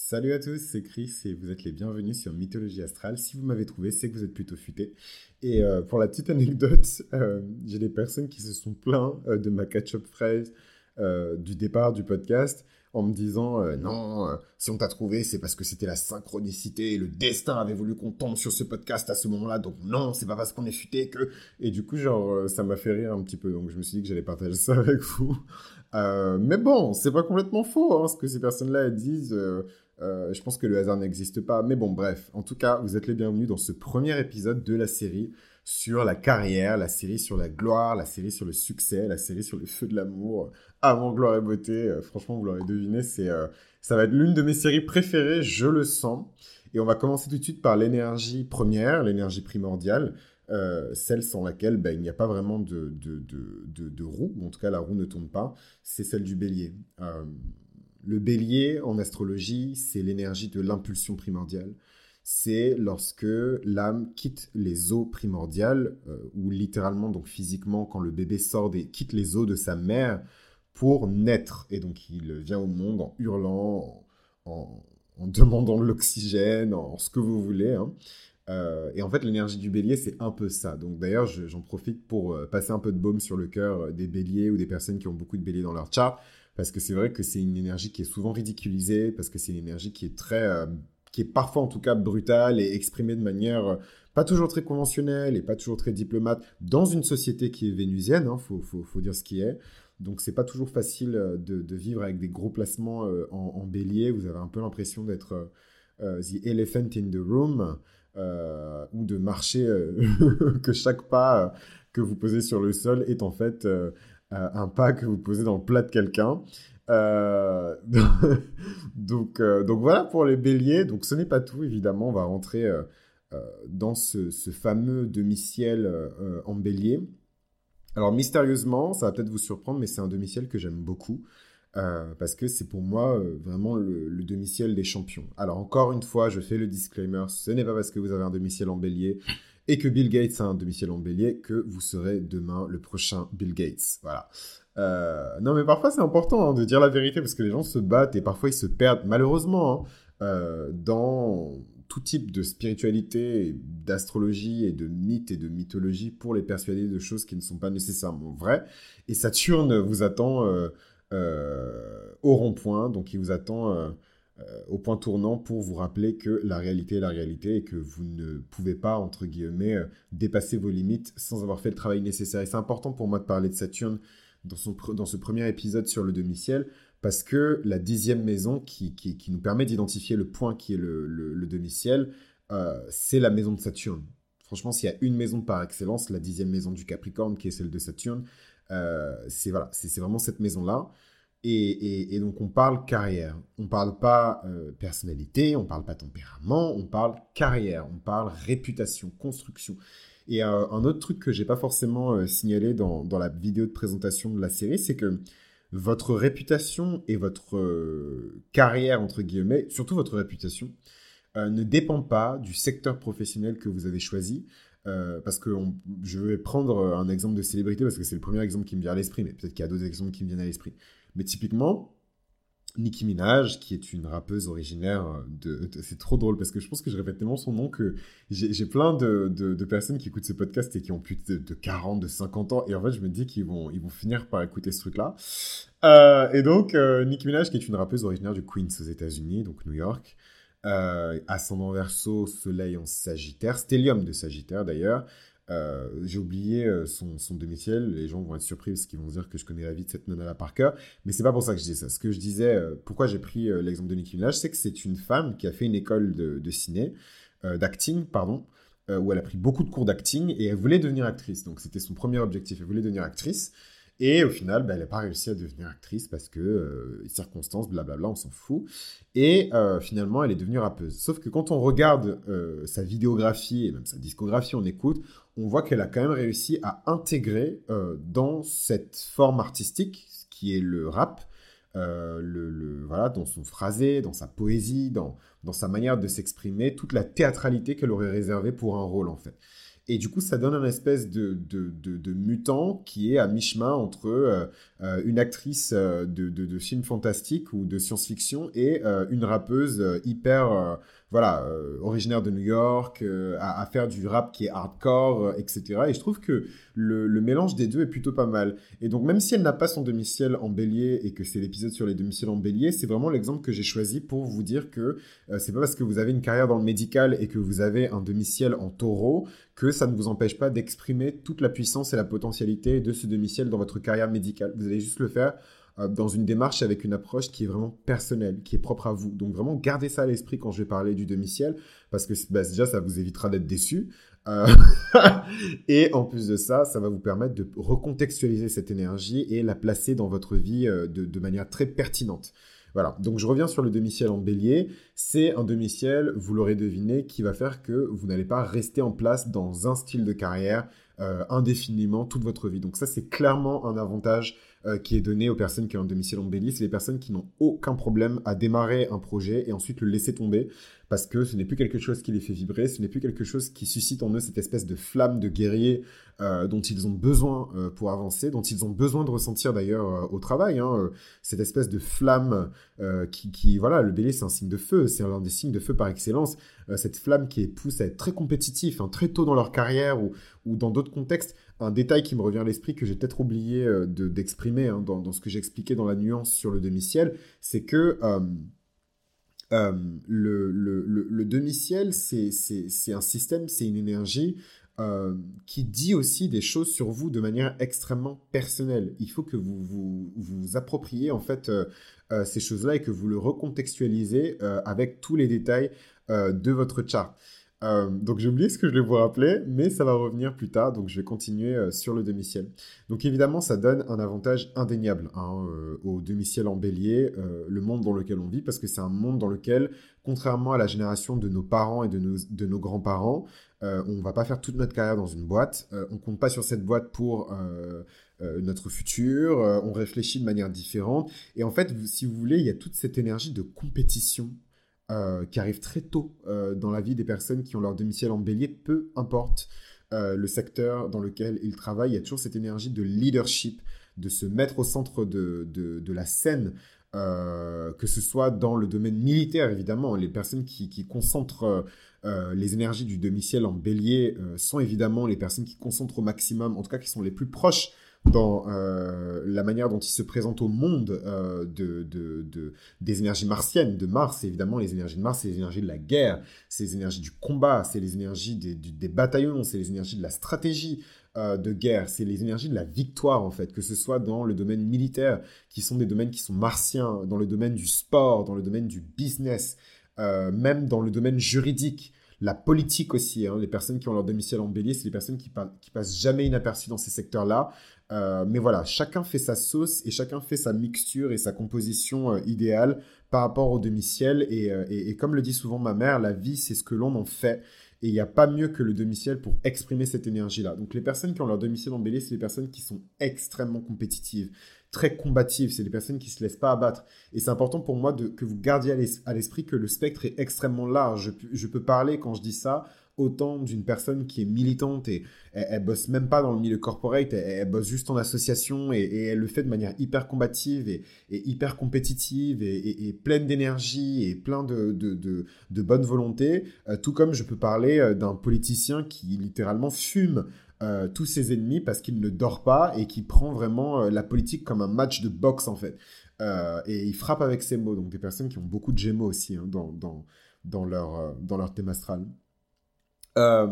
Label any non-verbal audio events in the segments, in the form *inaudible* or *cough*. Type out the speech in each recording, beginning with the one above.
Salut à tous, c'est Chris et vous êtes les bienvenus sur Mythologie Astrale. Si vous m'avez trouvé, c'est que vous êtes plutôt futé. Et euh, pour la petite anecdote, *laughs* euh, j'ai des personnes qui se sont plaints euh, de ma catch-up phrase du départ du podcast en me disant non, si on t'a trouvé, c'est parce que c'était la synchronicité et le destin avait voulu qu'on tombe sur ce podcast à ce moment-là. Donc non, c'est pas parce qu'on est futé que. Et du coup, genre, ça m'a fait rire un petit peu. Donc je me suis dit que j'allais partager ça *laughs* avec vous. mais bon, c'est pas complètement faux hein, ce que ces personnes-là disent. Euh, je pense que le hasard n'existe pas. Mais bon, bref. En tout cas, vous êtes les bienvenus dans ce premier épisode de la série sur la carrière, la série sur la gloire, la série sur le succès, la série sur le feu de l'amour. Avant gloire et beauté, euh, franchement, vous l'aurez deviné, c'est, euh, ça va être l'une de mes séries préférées, je le sens. Et on va commencer tout de suite par l'énergie première, l'énergie primordiale, celle sans laquelle ben, il n'y a pas vraiment de, de, de, de, roue, ou en tout cas la roue ne tourne pas, c'est celle du bélier. Le bélier en astrologie, c'est l'énergie de l'impulsion primordiale. C'est lorsque l'âme quitte les eaux primordiales, euh, ou littéralement, donc physiquement, quand le bébé sort et quitte les eaux de sa mère pour naître. Et donc il vient au monde en hurlant, en, demandant de l'oxygène, en ce que vous voulez. Hein. Euh, et en fait, l'énergie du bélier, c'est un peu ça. Donc d'ailleurs, j'en profite pour euh, passer un peu de baume sur le cœur des béliers ou des personnes qui ont beaucoup de béliers dans leur chart parce que c'est vrai que c'est une énergie qui est souvent ridiculisée, parce que c'est une énergie qui est très, euh, qui est parfois en tout cas brutale et exprimée de manière euh, pas toujours très conventionnelle et pas toujours très diplomate dans une société qui est vénusienne, il hein, faut, dire ce qui est. Donc c'est pas toujours facile euh, de, de, vivre avec des gros placements en, bélier, vous avez un peu l'impression d'être the elephant in the room. ou de marcher, *laughs* que chaque pas que vous posez sur le sol est en fait euh, un pas que vous posez dans le plat de quelqu'un. Euh, *laughs* donc, euh, donc voilà pour les béliers. Donc ce n'est pas tout, évidemment. On va rentrer dans ce, fameux demi-ciel en bélier. Alors mystérieusement, ça va peut-être vous surprendre, mais c'est un demi-ciel que j'aime beaucoup. parce que c'est pour moi vraiment le, le demi-ciel des champions. Alors encore une fois, je fais le disclaimer, ce n'est pas parce que vous avez un demi-ciel en bélier et que Bill Gates a un domicile en bélier, que vous serez demain le prochain Bill Gates. Voilà. Euh, non, mais parfois c'est important hein, de dire la vérité parce que les gens se battent et parfois ils se perdent, malheureusement, hein, euh, dans tout type de spiritualité, d'astrologie et de mythes et de mythologie pour les persuader de choses qui ne sont pas nécessairement vraies. Et Saturne vous attend euh, au rond-point, donc il vous attend au point tournant pour vous rappeler que la réalité est la réalité et que vous ne pouvez pas, entre guillemets, euh, dépasser vos limites sans avoir fait le travail nécessaire. Et c'est important pour moi de parler de Saturne dans, ce premier épisode sur le demi-ciel, parce que la dixième maison qui, nous permet d'identifier le point qui est le, demi-ciel, euh, c'est la maison de Saturne. Franchement, s'il y a une maison par excellence, la dixième maison du Capricorne, qui est celle de Saturne, c'est vraiment cette maison-là. Et, donc on parle carrière, on parle pas euh, personnalité, on parle pas tempérament, on parle carrière, on parle réputation, construction. Et euh, un autre truc que j'ai pas forcément euh, signalé dans, la vidéo de présentation de la série, c'est que votre réputation et votre carrière, entre guillemets, surtout votre réputation, ne dépend pas du secteur professionnel que vous avez choisi. parce que je vais prendre un exemple de célébrité parce que c'est le premier exemple qui me vient à l'esprit, mais peut-être qu'il y a d'autres exemples qui me viennent à l'esprit. Mais typiquement, Nicki Minaj, qui est une rappeuse originaire de... c'est trop drôle parce que je pense que je répète tellement son nom que j'ai plein de, de, personnes qui écoutent ce podcast et qui ont plus de, 40, de 50 ans. Et en fait, je me dis qu'ils vont, ils vont finir par écouter ce truc-là. Euh, et donc, euh, Nicki Minaj, qui est une rappeuse originaire du Queens aux États-Unis, donc New York. Euh, ascendant verso, soleil en sagittaire, stellium de sagittaire d'ailleurs. Euh, j'ai oublié euh, son, son, domicile. Les gens vont être surpris parce qu'ils vont dire que je connais la vie de cette nana par cœur. Mais c'est pas pour ça que je dis ça. Ce que je disais, euh, pourquoi j'ai pris l'exemple de Nicki Minaj, c'est que c'est une femme qui a fait une école de, de ciné, d'acting, pardon, où elle a pris beaucoup de cours d'acting et elle voulait devenir actrice. Donc c'était son premier objectif. Elle voulait devenir actrice. Et au final, bah, elle n'a pas réussi à devenir actrice parce que euh, circonstances, blablabla, on s'en fout. Et euh, finalement, elle est devenue rappeuse. Sauf que quand on regarde euh, sa vidéographie et même sa discographie, on écoute, on voit qu'elle a quand même réussi à intégrer dans cette forme artistique, qui est le rap, le, voilà, dans son phrasé, dans sa poésie, dans, dans sa manière de s'exprimer, toute la théâtralité qu'elle aurait réservée pour un rôle en fait. Et du coup, ça donne un espèce de, mutant qui est à mi-chemin entre euh, euh, une actrice de, de, films fantastiques ou de science-fiction et une rappeuse hyper voilà, euh, originaire de New York, euh, à, faire du rap qui est hardcore, euh, etc. Et je trouve que le, mélange des deux est plutôt pas mal. Et donc, même si elle n'a pas son demi-ciel en bélier et que c'est l'épisode sur les demi-ciels en bélier, c'est vraiment l'exemple que j'ai choisi pour vous dire que c'est pas parce que vous avez une carrière dans le médical et que vous avez un demi-ciel en taureau que ça ne vous empêche pas d'exprimer toute la puissance et la potentialité de ce demi-ciel dans votre carrière médicale. Vous allez juste le faire euh, dans une démarche avec une approche qui est vraiment personnelle, qui est propre à vous. Donc vraiment, gardez ça à l'esprit quand je vais parler du demi-ciel, parce que bah, déjà, ça vous évitera d'être déçu. Euh, *laughs* et en plus de ça, ça va vous permettre de recontextualiser cette énergie et la placer dans votre vie euh, de, de manière très pertinente. Voilà, donc je reviens sur le demi-ciel en bélier. C'est un demi-ciel, vous l'aurez deviné, qui va faire que vous n'allez pas rester en place dans un style de carrière indéfiniment toute votre vie. Donc ça, c'est clairement un avantage euh, qui est donné aux personnes qui ont un domicile en bélier. C'est les personnes qui n'ont aucun problème à démarrer un projet et ensuite le laisser tomber parce que ce n'est plus quelque chose qui les fait vibrer, ce n'est plus quelque chose qui suscite en eux cette espèce de flamme de guerrier euh, dont ils ont besoin euh, pour avancer, dont ils ont besoin de ressentir d'ailleurs au travail. Hein, cette espèce de flamme qui, qui, voilà, le bélier c'est un signe de feu, c'est l'un des signes de feu par excellence. cette flamme qui pousse à être très compétitifs, hein, très tôt dans leur carrière ou, dans d'autres contextes un détail qui me revient à l'esprit que j'ai peut-être oublié euh, d'exprimer hein, dans, ce que j'expliquais dans la nuance sur le demi-ciel, c'est que euh, euh, le, demi-ciel, c'est un système, c'est une énergie qui dit aussi des choses sur vous de manière extrêmement personnelle. Il faut que vous vous, appropriez en fait ces choses-là et que vous le recontextualisez avec tous les détails de votre chart. Euh, donc j'ai oublié ce que je vais vous rappeler, mais ça va revenir plus tard, donc je vais continuer euh, sur le demi-ciel. Donc évidemment, ça donne un avantage indéniable hein, euh, au demi-ciel en bélier, le monde dans lequel on vit, parce que c'est un monde dans lequel, contrairement à la génération de nos parents et de nos, de nos grands-parents, on va pas faire toute notre carrière dans une boîte, on compte pas sur cette boîte pour... notre futur, on réfléchit de manière différente. Et en fait, si vous voulez, il y a toute cette énergie de compétition euh, qui arrive très tôt euh, dans la vie des personnes qui ont leur domicile en bélier, peu importe euh, le secteur dans lequel ils travaillent, il y a toujours cette énergie de leadership, de se mettre au centre de, de, la scène, que ce soit dans le domaine militaire, évidemment. Les personnes qui, qui concentrent les énergies du domicile en bélier sont évidemment les personnes qui concentrent au maximum, en tout cas qui sont les plus proches dans euh, la manière dont il se présente au monde euh, de, de, des énergies martiennes, de Mars. évidemment, les énergies de Mars, c'est les énergies de la guerre, c'est les énergies du combat, c'est les énergies des, des bataillons, c'est les énergies de la stratégie euh, de guerre, c'est les énergies de la victoire, en fait, que ce soit dans le domaine militaire, qui sont des domaines qui sont martiens, dans le domaine du sport, dans le domaine du business, même dans le domaine juridique la politique aussi. Hein. Les personnes qui ont leur domicile en bélier, c'est les personnes qui, qui passent jamais inaperçues dans ces secteurs-là. Euh, mais voilà, chacun fait sa sauce et chacun fait sa mixture et sa composition euh, idéale par rapport au demi-ciel. Euh, et, comme le dit souvent ma mère, la vie, c'est ce que l'on en fait. Et il n'y a pas mieux que le demi-ciel pour exprimer cette énergie-là. Donc les personnes qui ont leur demi-ciel bélier, c'est les personnes qui sont extrêmement compétitives, très combatives. C'est les personnes qui ne se laissent pas abattre. Et c'est important pour moi que vous gardiez à l'esprit que le spectre est extrêmement large. je peux parler, quand je dis ça, autant d'une personne qui est militante et elle, bosse même pas dans le milieu corporate, elle, bosse juste en association et, elle le fait de manière hyper combative et, hyper compétitive et, pleine d'énergie et plein de, bonne volonté. Euh, tout comme je peux parler euh, d'un politicien qui littéralement fume euh, tous ses ennemis parce qu'il ne dort pas et qui prend vraiment la politique comme un match de boxe en fait. et il frappe avec ses mots. Donc des personnes qui ont beaucoup de gémeaux aussi hein, dans, leur, dans leur thème astral. Euh,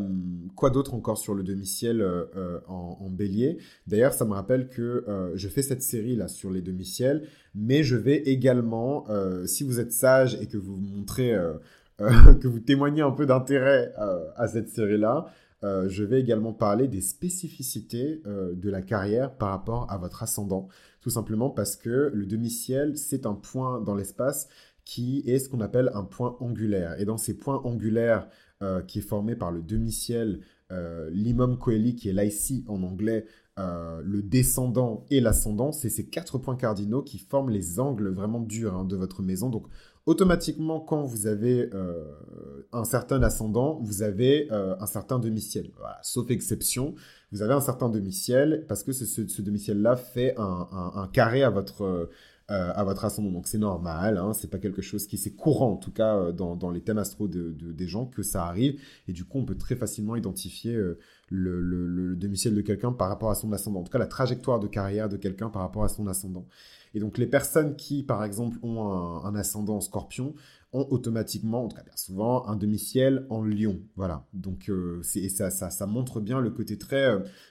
quoi d'autre encore sur le demi-ciel euh, euh, en, bélier? D'ailleurs, ça me rappelle que je fais cette série là sur les demi-ciels, mais je vais également, si vous êtes sage et que vous montrez, *laughs* que vous témoignez un peu d'intérêt à cette série-là, je vais également parler des spécificités de la carrière par rapport à votre ascendant. Tout simplement parce que le demi-ciel, c'est un point dans l'espace qui est ce qu'on appelle un point angulaire. Et dans ces points angulaires euh, qui est formé par le demi-ciel, euh, l'imam coeli, qui est l'ici en anglais, euh, le descendant et l'ascendant. C'est ces quatre points cardinaux qui forment les angles vraiment durs hein, de votre maison. Donc, automatiquement, quand vous avez un certain ascendant, vous avez un certain demi-ciel. Sauf exception, vous avez un certain demi-ciel parce que ce, demi-ciel-là fait un, carré à votre, euh, à votre ascendant. Donc c'est normal, hein, c'est pas quelque chose qui c'est courant en tout cas euh, dans, les thèmes astro de, des gens que ça arrive. Et du coup, on peut très facilement identifier euh, le, demi-ciel de quelqu'un par rapport à son ascendant. En tout cas, la trajectoire de carrière de quelqu'un par rapport à son ascendant. Et donc les personnes qui, par exemple, ont un, ascendant en scorpion, automatiquement, en tout cas bien souvent, un demi-ciel en lion. Voilà. Donc c'est, ça, ça, ça, montre bien le côté très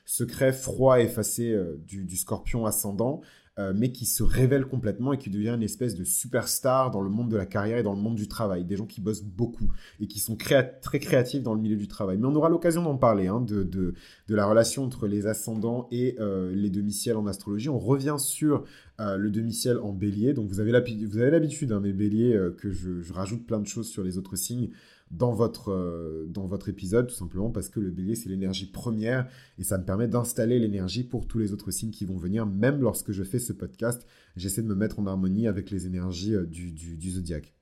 secret, froid, effacé du, du, scorpion ascendant. Euh, mais qui se révèle complètement et qui devient une espèce de superstar dans le monde de la carrière et dans le monde du travail. Des gens qui bossent beaucoup et qui sont très créatifs dans le milieu du travail. Mais on aura l'occasion d'en parler, hein, de, de, de, la relation entre les ascendants et euh, les demi-ciels en astrologie. On revient sur euh, le demi-ciel en bélier. Donc vous avez l'habitude, hein, mes béliers, que je, rajoute plein de choses sur les autres signes dans votre, euh, dans votre épisode, tout simplement parce que le bélier, c'est l'énergie première et ça me permet d'installer l'énergie pour tous les autres signes qui vont venir. Même lorsque je fais ce podcast, j'essaie de me mettre en harmonie avec les énergies euh, du, du, zodiaque.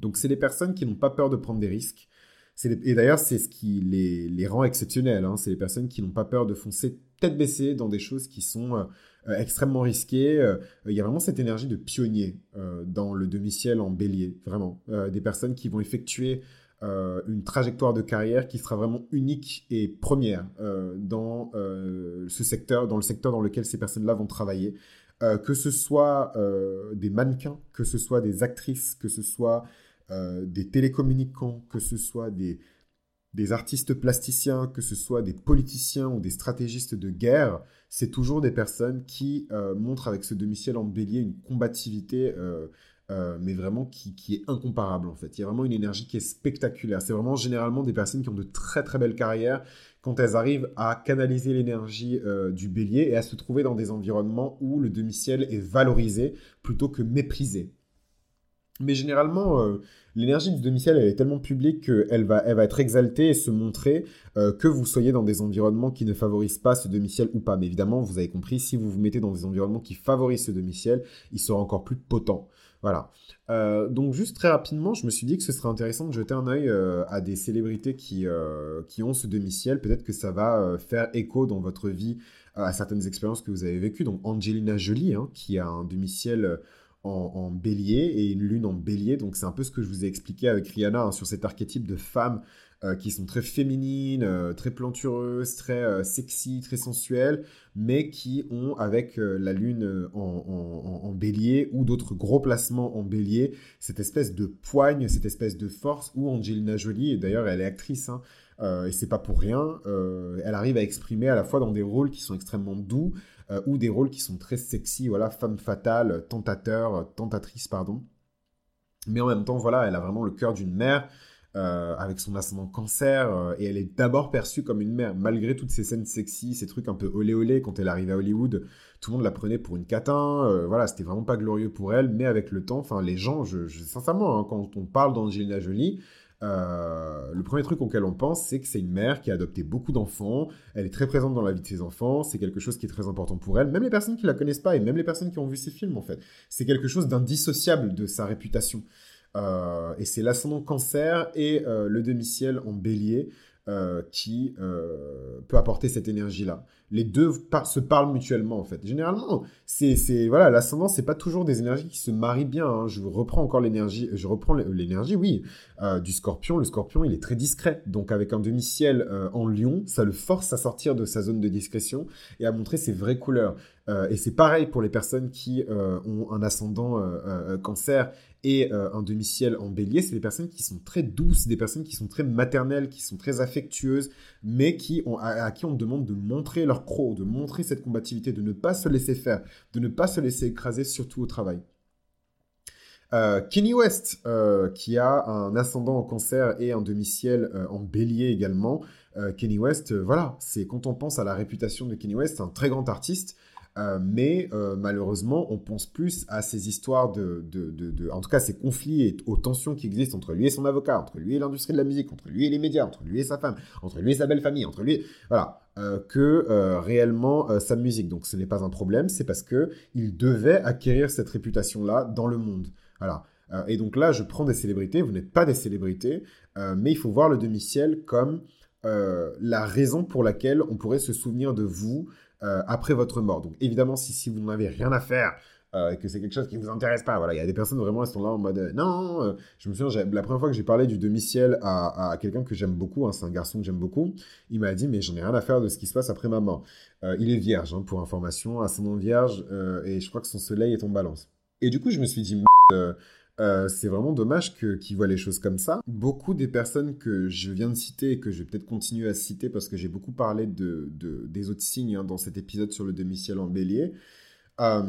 Donc, c'est les personnes qui n'ont pas peur de prendre des risques. Et d'ailleurs, c'est ce qui les, les rend exceptionnels. Hein. C'est les personnes qui n'ont pas peur de foncer tête baissée dans des choses qui sont euh, euh, extrêmement risqué. Euh, il y a vraiment cette énergie de pionnier euh, dans le demi-ciel en bélier, vraiment. des personnes qui vont effectuer une trajectoire de carrière qui sera vraiment unique et première dans ce secteur, dans le secteur dans lequel ces personnes-là vont travailler. que ce soit des mannequins, que ce soit des actrices, que ce soit des télécommunicants, que ce soit des, des artistes plasticiens, que ce soit des politiciens ou des stratégistes de guerre, c'est toujours des personnes qui euh, montrent avec ce demi-ciel en bélier une combativité, euh, euh, mais vraiment qui, qui, est incomparable en fait. Il y a vraiment une énergie qui est spectaculaire. C'est vraiment généralement des personnes qui ont de très très belles carrières quand elles arrivent à canaliser l'énergie du bélier et à se trouver dans des environnements où le demi-ciel est valorisé plutôt que méprisé. Mais généralement, euh, l'énergie du demi-ciel, est tellement publique qu'elle va, elle va être exaltée et se montrer euh, que vous soyez dans des environnements qui ne favorisent pas ce demi-ciel ou pas. Mais évidemment, vous avez compris, si vous vous mettez dans des environnements qui favorisent ce demi-ciel, il sera encore plus potent. Voilà. Euh, donc juste très rapidement, je me suis dit que ce serait intéressant de jeter un œil à des célébrités qui, qui ont ce demi-ciel. Peut-être que ça va faire écho dans votre vie à certaines expériences que vous avez vécues. Donc Angelina Jolie, hein, qui a un demi-ciel en, bélier et une lune en bélier. Donc c'est un peu ce que je vous ai expliqué avec Rihanna hein, sur cet archétype de femmes euh, qui sont très féminines, euh, très plantureuses, très euh, sexy, très sensuelles, mais qui ont avec la lune en, bélier ou d'autres gros placements en bélier, cette espèce de poigne, cette espèce de force où Angelina Jolie, et d'ailleurs elle est actrice, hein, et c'est pas pour rien, elle arrive à exprimer à la fois dans des rôles qui sont extrêmement doux, euh, ou des rôles qui sont très sexy, voilà, femme fatale, tentateur, tentatrice, pardon. Mais en même temps, voilà, elle a vraiment le cœur d'une mère. Euh, avec son ascendant cancer, euh, et elle est d'abord perçue comme une mère, malgré toutes ces scènes sexy, ces trucs un peu olé olé, quand elle arrive à Hollywood, tout le monde la prenait pour une catin, voilà, c'était vraiment pas glorieux pour elle, mais avec le temps, enfin, les gens, je, sincèrement, hein, quand on parle d'Angelina Jolie, euh, le premier truc auquel on pense, c'est que c'est une mère qui a adopté beaucoup d'enfants. Elle est très présente dans la vie de ses enfants. C'est quelque chose qui est très important pour elle. Même les personnes qui la connaissent pas et même les personnes qui ont vu ses films, en fait, c'est quelque chose d'indissociable de sa réputation. Euh, et c'est l'ascendant cancer et euh, le demi-ciel en bélier qui peut apporter cette énergie-là les deux se parlent mutuellement en fait. Généralement, c'est voilà, l'ascendant c'est pas toujours des énergies qui se marient bien. Hein. Je reprends encore l'énergie, je reprends l'énergie, oui, euh, du Scorpion. Le Scorpion, il est très discret, donc avec un demi-ciel euh, en Lion, ça le force à sortir de sa zone de discrétion et à montrer ses vraies couleurs. Euh, et c'est pareil pour les personnes qui ont un ascendant Cancer et un demi-ciel en Bélier. C'est des personnes qui sont très douces, des personnes qui sont très maternelles, qui sont très affectueuses, mais qui à qui on demande de montrer leur de montrer cette combativité, de ne pas se laisser faire, de ne pas se laisser écraser, surtout au travail. Euh, Kenny West, euh, qui a un ascendant en cancer et un demi-ciel euh, en bélier également. Kenny West, voilà, c'est quand on pense à la réputation de Kenny West, un très grand artiste, euh, mais euh, malheureusement, on pense plus à ces histoires de, de, en tout cas, ces conflits et aux tensions qui existent entre lui et son avocat, entre lui et l'industrie de la musique, entre lui et les médias, entre lui et sa femme, entre lui et sa belle famille, entre lui, voilà, euh, que réellement sa musique. Donc, ce n'est pas un problème, c'est parce que il devait acquérir cette réputation-là dans le monde. Voilà. et donc là, je prends des célébrités, vous n'êtes pas des célébrités, mais il faut voir le demi-ciel comme la raison pour laquelle on pourrait se souvenir de vous après votre mort. Donc évidemment, si, si vous n'avez rien à faire, euh, que c'est quelque chose qui ne vous intéresse pas. Voilà, il y a des personnes vraiment, elles sont là en mode euh, non. Euh, je me souviens, la première fois que j'ai parlé du demi-ciel à, quelqu'un que j'aime beaucoup, hein, c'est un garçon que j'aime beaucoup, il m'a dit mais j'en ai rien à faire de ce qui se passe après ma mort. il est vierge, hein, pour information, ascendant vierge, et je crois que son soleil est en balance. Et du coup, je me suis dit c'est vraiment dommage qu'il voit les choses comme ça. Beaucoup des personnes que je viens de citer et que je vais peut-être continuer à citer parce que j'ai beaucoup parlé de, des autres signes hein, dans cet épisode sur le demi-ciel en bélier, euh,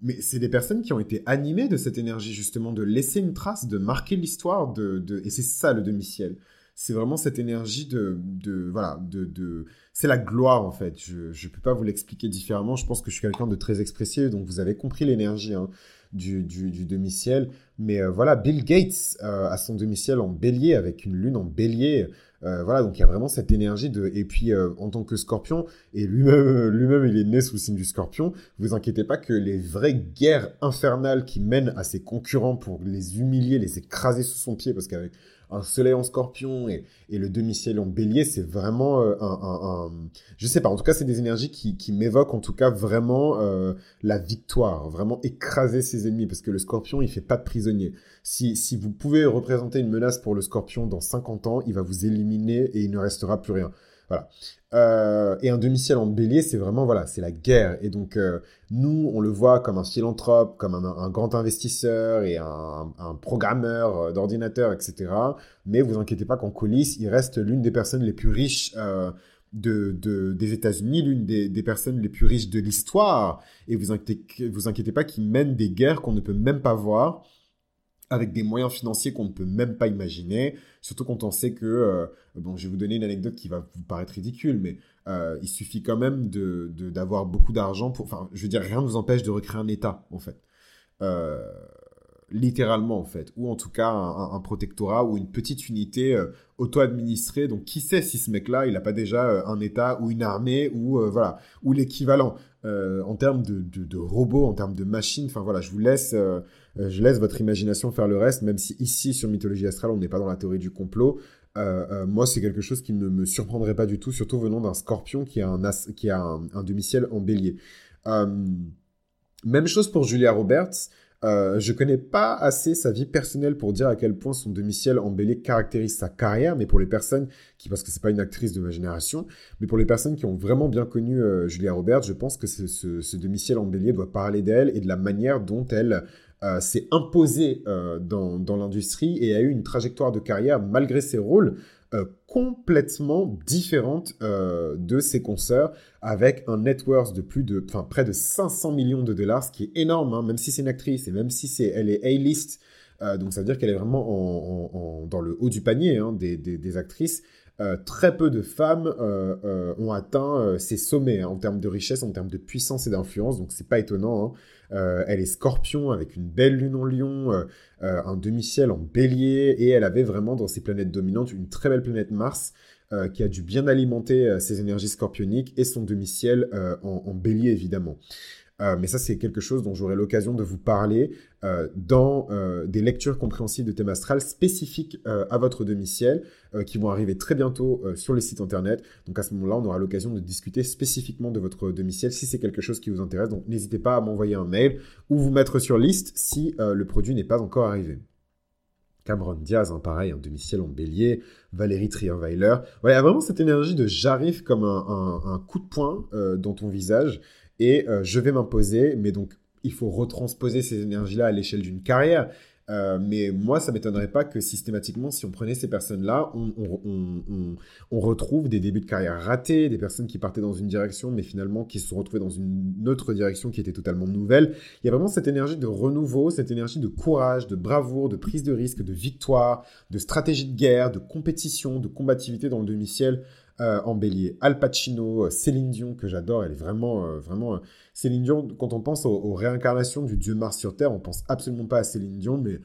mais c'est des personnes qui ont été animées de cette énergie, justement, de laisser une trace, de marquer l'histoire, de, et c'est ça le demi-ciel. C'est vraiment cette énergie de, de voilà, de, de... c'est la gloire en fait. Je ne peux pas vous l'expliquer différemment. Je pense que je suis quelqu'un de très expressif, donc vous avez compris l'énergie hein, du, du, demi-ciel. Mais euh, voilà, Bill Gates euh, a son demi-ciel en bélier avec une lune en bélier. Euh, voilà, donc il y a vraiment cette énergie de. Et puis euh, en tant que Scorpion, et lui-même, lui-même, il est né sous le signe du Scorpion. Vous inquiétez pas que les vraies guerres infernales qui mènent à ses concurrents pour les humilier, les écraser sous son pied, parce qu'avec un soleil en scorpion et, le demi-ciel en bélier, c'est vraiment euh, un, Je sais pas, en tout cas, c'est des énergies qui, m'évoquent en tout cas vraiment euh, la victoire, vraiment écraser ses ennemis, parce que le scorpion, il fait pas de prisonnier. Si, si vous pouvez représenter une menace pour le scorpion dans 50 ans, il va vous éliminer et il ne restera plus rien. Voilà. Euh, et un demi-ciel en bélier, c'est vraiment, voilà, c'est la guerre. Et donc, euh, nous, on le voit comme un philanthrope, comme un, grand investisseur et un, programmeur euh, d'ordinateur, etc. Mais vous inquiétez pas qu'en coulisses, il reste l'une des personnes les plus riches de, des États-Unis, l'une des, des, personnes les plus riches de l'histoire. Et vous inquiétez, vous inquiétez pas qu'il mène des guerres qu'on ne peut même pas voir avec des moyens financiers qu'on ne peut même pas imaginer, surtout quand on sait que, euh, bon, je vais vous donner une anecdote qui va vous paraître ridicule, mais euh, il suffit quand même de, d'avoir beaucoup d'argent pour, enfin, je veux dire, rien ne vous empêche de recréer un État, en fait. Euh, littéralement, en fait, ou en tout cas un, protectorat ou une petite unité auto-administrée. Donc, qui sait si ce mec-là, il n'a pas déjà un État ou une armée ou, voilà, ou l'équivalent. En termes de, robots, en termes de machines, enfin voilà, je vous laisse euh, je laisse votre imagination faire le reste, même si ici, sur Mythologie Astrale, on n'est pas dans la théorie du complot. Euh, euh, moi, c'est quelque chose qui ne me surprendrait pas du tout, surtout venant d'un scorpion qui a un, qui a un, demi-ciel en bélier. même chose pour Julia Roberts. Euh, je connais pas assez sa vie personnelle pour dire à quel point son demi-ciel bélier caractérise sa carrière, mais pour les personnes qui, parce que c'est pas une actrice de ma génération, mais pour les personnes qui ont vraiment bien connu Julia Roberts, je pense que ce, ce demi-ciel en bélier doit parler d'elle et de la manière dont elle euh, s'est imposé euh, dans, dans l'industrie et a eu une trajectoire de carrière malgré ses rôles euh, complètement différente de ses consoeurs avec un net worth de plus de, enfin près de 500 millions de dollars, ce qui est énorme, hein, même si c'est une actrice et même si c'est, elle est A-list, donc ça veut dire qu'elle est vraiment en, dans le haut du panier hein, des, des, actrices. Très peu de femmes ont atteint ces sommets hein, en termes de richesse, en termes de puissance et d'influence, donc c'est pas étonnant. Hein. Euh, elle est scorpion avec une belle lune en lion, euh, euh, un demi-ciel en bélier, et elle avait vraiment dans ses planètes dominantes une très belle planète Mars. qui a dû bien alimenter ses énergies scorpioniques et son demi-ciel en, bélier évidemment. Euh, mais ça, c'est quelque chose dont j'aurai l'occasion de vous parler euh, dans euh, des lectures compréhensibles de thème astral spécifiques à votre demi-ciel qui vont arriver très bientôt sur les sites internet. Donc à ce moment-là, on aura l'occasion de discuter spécifiquement de votre demi-ciel si c'est quelque chose qui vous intéresse. Donc n'hésitez pas à m'envoyer un mail ou vous mettre sur liste si le produit n'est pas encore arrivé. Cameron Diaz, hein, pareil, un demi-ciel en bélier, Valérie Trienweiler. Voilà, vraiment cette énergie de j'arrive comme un, coup de poing dans ton visage et euh, je vais m'imposer, mais donc il faut retransposer ces énergies-là à l'échelle d'une carrière. Euh, mais moi, ça m'étonnerait pas que systématiquement, si on prenait ces personnes-là, on, on, retrouve des débuts de carrière ratés, des personnes qui partaient dans une direction, mais finalement qui se sont retrouvées dans une autre direction qui était totalement nouvelle. Il y a vraiment cette énergie de renouveau, cette énergie de courage, de bravoure, de prise de risque, de victoire, de stratégie de guerre, de compétition, de combativité dans le demi-ciel. Euh, en bélier. Al Pacino, euh, Céline Dion, que j'adore, elle est vraiment, euh, vraiment... Céline Dion, quand on pense aux, réincarnations du dieu Mars sur Terre, on pense absolument pas à Céline Dion, mais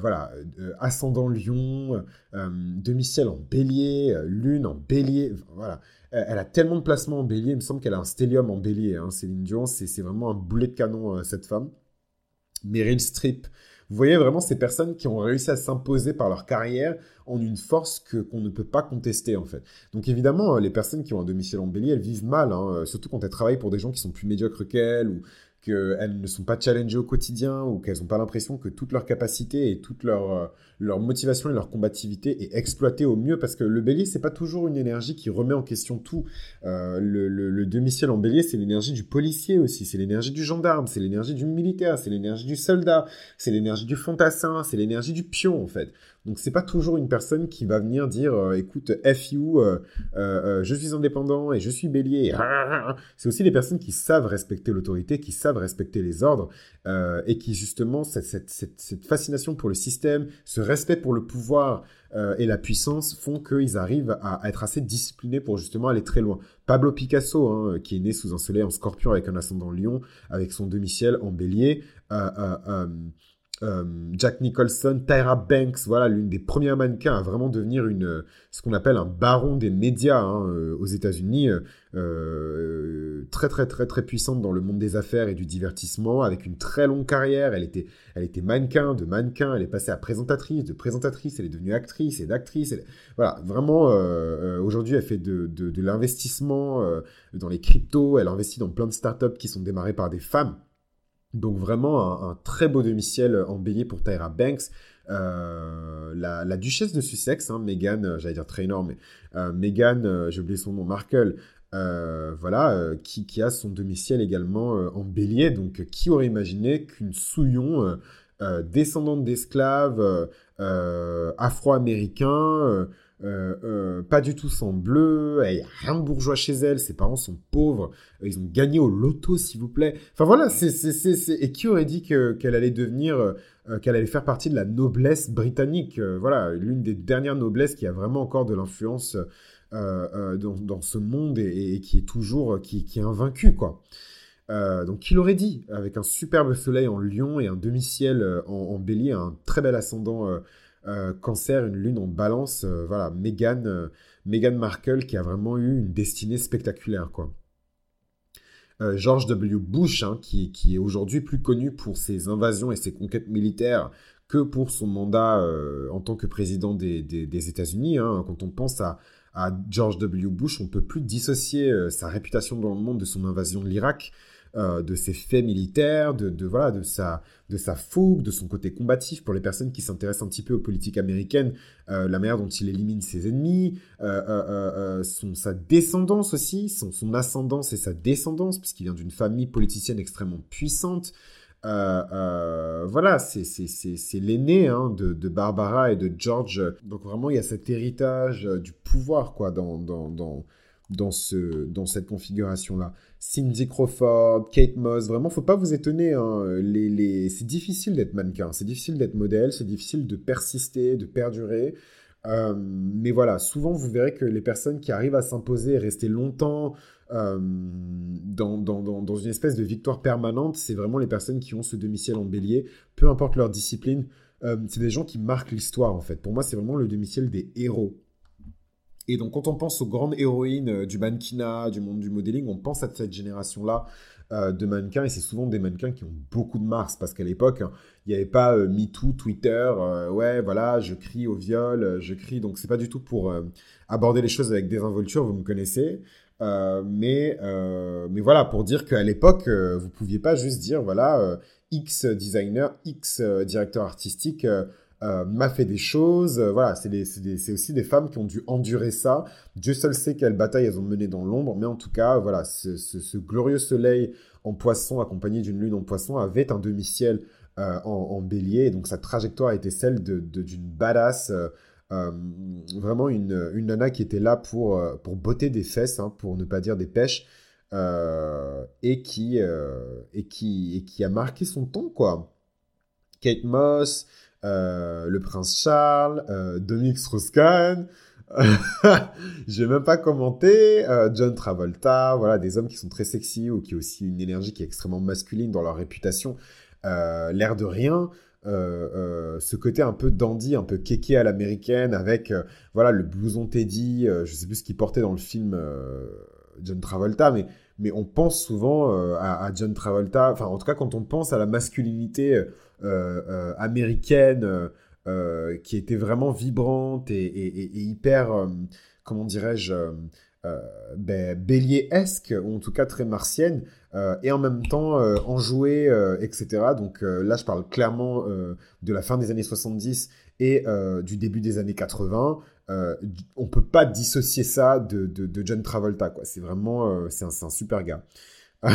voilà, ascendant lion, demi-ciel en bélier, lune en bélier, voilà. elle a tellement de placements en bélier, il me semble qu'elle a un stellium en bélier, hein, Céline Dion, c'est vraiment un boulet de canon, cette femme. Meryl Streep, Vous voyez vraiment ces personnes qui ont réussi à s'imposer par leur carrière en une force que qu'on ne peut pas contester en fait. Donc évidemment, les personnes qui ont un domicile en bélier, elles vivent mal, hein, surtout quand elles travaillent pour des gens qui sont plus médiocres qu'elles ou qu'elles ne sont pas challengées au quotidien ou qu'elles n'ont pas l'impression que toute leur capacité et toute leur, euh, leur motivation et leur combativité est exploitée au mieux parce que le bélier, c'est pas toujours une énergie qui remet en question tout. Euh, le, le, demi-ciel en bélier, c'est l'énergie du policier aussi, c'est l'énergie du gendarme, c'est l'énergie du militaire, c'est l'énergie du soldat, c'est l'énergie du fantassin, c'est l'énergie du pion en fait. Donc c'est pas toujours une personne qui va venir dire euh, écoute FU, euh, euh, je suis indépendant et je suis bélier. *laughs* C'est aussi des personnes qui savent respecter l'autorité, qui savent respecter les ordres et qui justement cette, fascination pour le système, ce respect pour le pouvoir et la puissance font qu'ils arrivent à, être assez disciplinés pour justement aller très loin. Pablo Picasso, hein, qui est né sous un soleil en scorpion avec un ascendant lion, avec son demi-ciel en bélier, euh, Jack Nicholson, Tyra Banks, voilà, l'une des premières mannequins à vraiment devenir une, ce qu'on appelle un baron des médias hein, euh, aux États-Unis, euh, très très très très puissante dans le monde des affaires et du divertissement, avec une très longue carrière. Elle était, elle était mannequin, de mannequin, elle est passée à présentatrice, de présentatrice, elle est devenue actrice et d'actrice. Voilà, vraiment, aujourd'hui, elle fait de, de, de l'investissement dans les cryptos, elle investit dans plein de startups qui sont démarrées par des femmes. Donc vraiment un, très beau demi-ciel en bélier pour Tyra Banks. Euh, la, duchesse de Sussex, hein, Meghan, euh, j'allais dire Trainor, mais euh, Meghan, j'ai oublié son nom, Markle, voilà, qui, qui, a son demi-ciel également en bélier. Donc qui aurait imaginé qu'une souillon descendante d'esclaves afro-américains euh, euh, pas du tout sans bleu, il n'y a rien de bourgeois chez elle, ses parents sont pauvres, euh, ils ont gagné au loto, s'il vous plaît. Enfin voilà, c'est, c'est, et qui aurait dit que, qu'elle allait devenir, qu'elle allait faire partie de la noblesse britannique? Voilà, l'une des dernières noblesses qui a vraiment encore de l'influence dans, dans, ce monde et, qui est toujours, qui, qui est invaincu, quoi. donc, qui l'aurait dit Avec un superbe soleil en lion et un demi-ciel en, en, bélier, un très bel ascendant euh, cancer, une lune en balance. Euh, voilà, Meghan, euh, Meghan Markle qui a vraiment eu une destinée spectaculaire, quoi. George W. Bush, hein, qui, est aujourd'hui plus connu pour ses invasions et ses conquêtes militaires que pour son mandat en tant que président des, États-Unis. Hein. Quand on pense à, George W. Bush, on peut plus dissocier sa réputation dans le monde de son invasion de l'Irak. Euh, de ses faits militaires, de, voilà, de sa, de sa fougue, de son côté combatif. Pour les personnes qui s'intéressent un petit peu aux politiques américaines, euh, la manière dont il élimine ses ennemis, euh, son, sa descendance aussi, son, son ascendance et sa descendance, puisqu'il vient d'une famille politicienne extrêmement puissante. voilà, c'est l'aîné hein, de, de, Barbara et de George. Donc vraiment, il y a cet héritage du pouvoir quoi dans, dans, dans, ce, dans cette configuration-là. Cindy Crawford, Kate Moss, vraiment, faut pas vous étonner. Hein. Les, les... C'est difficile d'être mannequin, c'est difficile d'être modèle, c'est difficile de persister, de perdurer. Euh, mais voilà, souvent vous verrez que les personnes qui arrivent à s'imposer rester longtemps euh, dans, dans, dans, une espèce de victoire permanente, c'est vraiment les personnes qui ont ce demi-ciel en bélier, peu importe leur discipline. Euh, c'est des gens qui marquent l'histoire en fait. Pour moi, c'est vraiment le demi-ciel des héros. Et donc, quand on pense aux grandes héroïnes euh, du mannequinat, du monde du modeling, on pense à cette génération-là euh, de mannequins. Et c'est souvent des mannequins qui ont beaucoup de Mars. Parce qu'à l'époque, il n'y avait pas euh, MeToo, Twitter. ouais, voilà, je crie au viol, je crie. Donc, c'est pas du tout pour aborder les choses avec désinvolture, vous me connaissez. mais, mais voilà, pour dire qu'à l'époque, vous pouviez pas juste dire, voilà, X designer, X directeur artistique euh, m'a fait des choses. Euh, voilà, c'est aussi des femmes qui ont dû endurer ça. Dieu seul sait quelle bataille elles ont mené dans l'ombre, mais en tout cas, voilà, ce, glorieux soleil en poisson, accompagné d'une lune en poisson, avait un demi-ciel euh, en, bélier, donc sa trajectoire était celle d'une de, d'une badass. vraiment une, une, nana qui était là pour, pour botter des fesses, hein, pour ne pas dire des pêches, et, qui, et, qui, et qui a marqué son temps, quoi. Kate Moss, le prince Charles, euh, Dominique Strauss-Kahn. *laughs* Je vais même pas commenter. Euh, John Travolta, voilà, des hommes qui sont très sexy ou qui ont aussi une énergie qui est extrêmement masculine dans leur réputation. L'air de rien. ce côté un peu dandy, un peu kéké à l'américaine, avec voilà le blouson Teddy, je sais plus ce qu'il portait dans le film John Travolta, mais mais on pense souvent à, John Travolta, enfin en tout cas quand on pense à la masculinité américaine qui était vraiment vibrante et, hyper, comment dirais-je, ben, bélier-esque, ou en tout cas très martienne, et en même temps enjouée, etc. Donc là, je parle clairement de la fin des années 70 et du début des années 80. Euh, on peut pas dissocier ça de, John Travolta. C'est vraiment euh, c'est un, super gars. *laughs*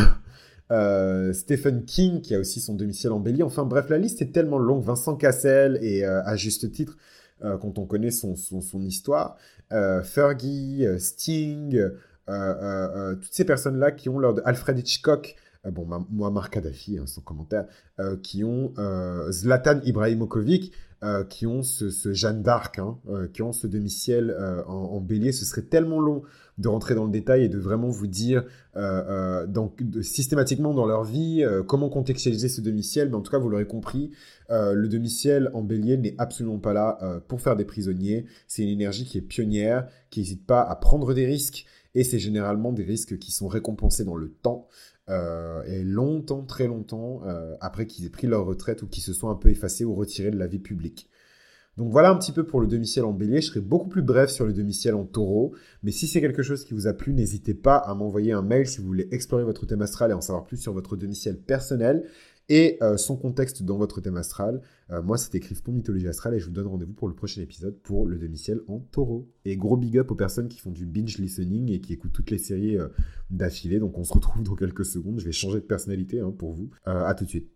Euh, Stephen King, qui a aussi son domicile en Bélier. Enfin bref, la liste est tellement longue. Vincent Cassel, et à juste titre, quand on connaît son, son, histoire. Fergie, Sting, toutes ces personnes-là qui ont leur... De... Alfred Hitchcock, bon, moi, Marc Kadhafi, hein, sans commentaire, qui ont Zlatan Ibrahimovic, euh, qui ont ce, Jeanne d'Arc, hein, euh, qui ont ce demi-ciel euh, en, bélier. Ce serait tellement long de rentrer dans le détail et de vraiment vous dire systématiquement dans leur vie comment contextualiser ce demi-ciel. Mais en tout cas, vous l'aurez compris, le demi-ciel en bélier n'est absolument pas là pour faire des prisonniers. C'est une énergie qui est pionnière, qui n'hésite pas à prendre des risques. Et c'est généralement des risques qui sont récompensés dans le temps. Euh, et longtemps, très longtemps, euh, après qu'ils aient pris leur retraite ou qu'ils se soient un peu effacés ou retirés de la vie publique. Donc voilà un petit peu pour le demi-ciel en bélier. Je serai beaucoup plus bref sur le demi-ciel en taureau. Mais si c'est quelque chose qui vous a plu, n'hésitez pas à m'envoyer un mail si vous voulez explorer votre thème astral et en savoir plus sur votre demi-ciel personnel et euh, son contexte dans votre thème astral. Euh, moi, c'était pour Mythologie Astrale et je vous donne rendez-vous pour le prochain épisode pour le demi-ciel en taureau. Et gros big up aux personnes qui font du binge listening et qui écoutent toutes les séries euh, d'affilée. Donc on se retrouve dans quelques secondes. Je vais changer de personnalité hein, pour vous. à tout de suite.